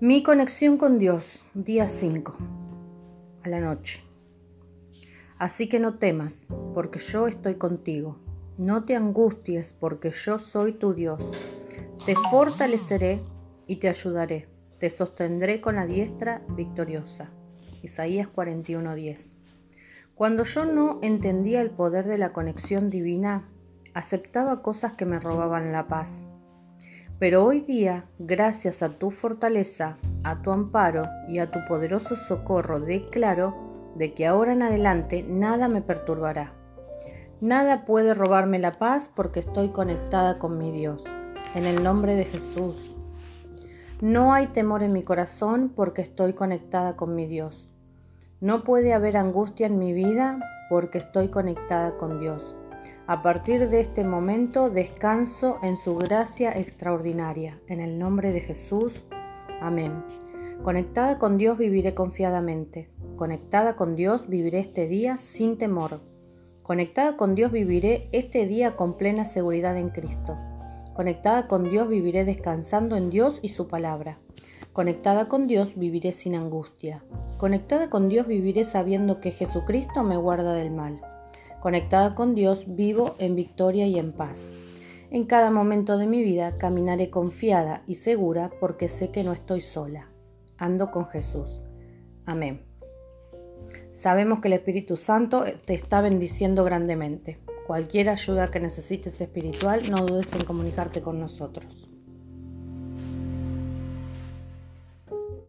Mi conexión con Dios, día 5, a la noche. Así que no temas, porque yo estoy contigo. No te angusties, porque yo soy tu Dios. Te fortaleceré y te ayudaré. Te sostendré con la diestra victoriosa. Isaías 41:10. Cuando yo no entendía el poder de la conexión divina, aceptaba cosas que me robaban la paz pero hoy día, gracias a tu fortaleza, a tu amparo y a tu poderoso socorro, declaro de que ahora en adelante nada me perturbará. Nada puede robarme la paz porque estoy conectada con mi Dios. En el nombre de Jesús. No hay temor en mi corazón porque estoy conectada con mi Dios. No puede haber angustia en mi vida porque estoy conectada con Dios. A partir de este momento descanso en su gracia extraordinaria. En el nombre de Jesús. Amén. Conectada con Dios viviré confiadamente. Conectada con Dios viviré este día sin temor. Conectada con Dios viviré este día con plena seguridad en Cristo. Conectada con Dios viviré descansando en Dios y su palabra. Conectada con Dios viviré sin angustia. Conectada con Dios viviré sabiendo que Jesucristo me guarda del mal. Conectada con Dios, vivo en victoria y en paz. En cada momento de mi vida caminaré confiada y segura porque sé que no estoy sola. Ando con Jesús. Amén. Sabemos que el Espíritu Santo te está bendiciendo grandemente. Cualquier ayuda que necesites espiritual, no dudes en comunicarte con nosotros.